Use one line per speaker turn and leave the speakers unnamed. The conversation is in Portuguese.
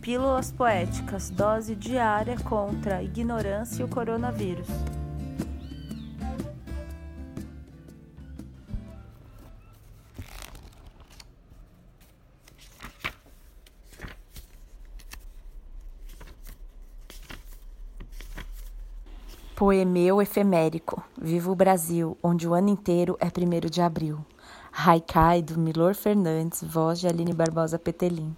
Pílulas Poéticas Dose diária contra a ignorância e o coronavírus.
Poemeu efemérico. Viva o Brasil, onde o ano inteiro é 1 de abril. Haikai, do Milor Fernandes, voz de Aline Barbosa Petelin.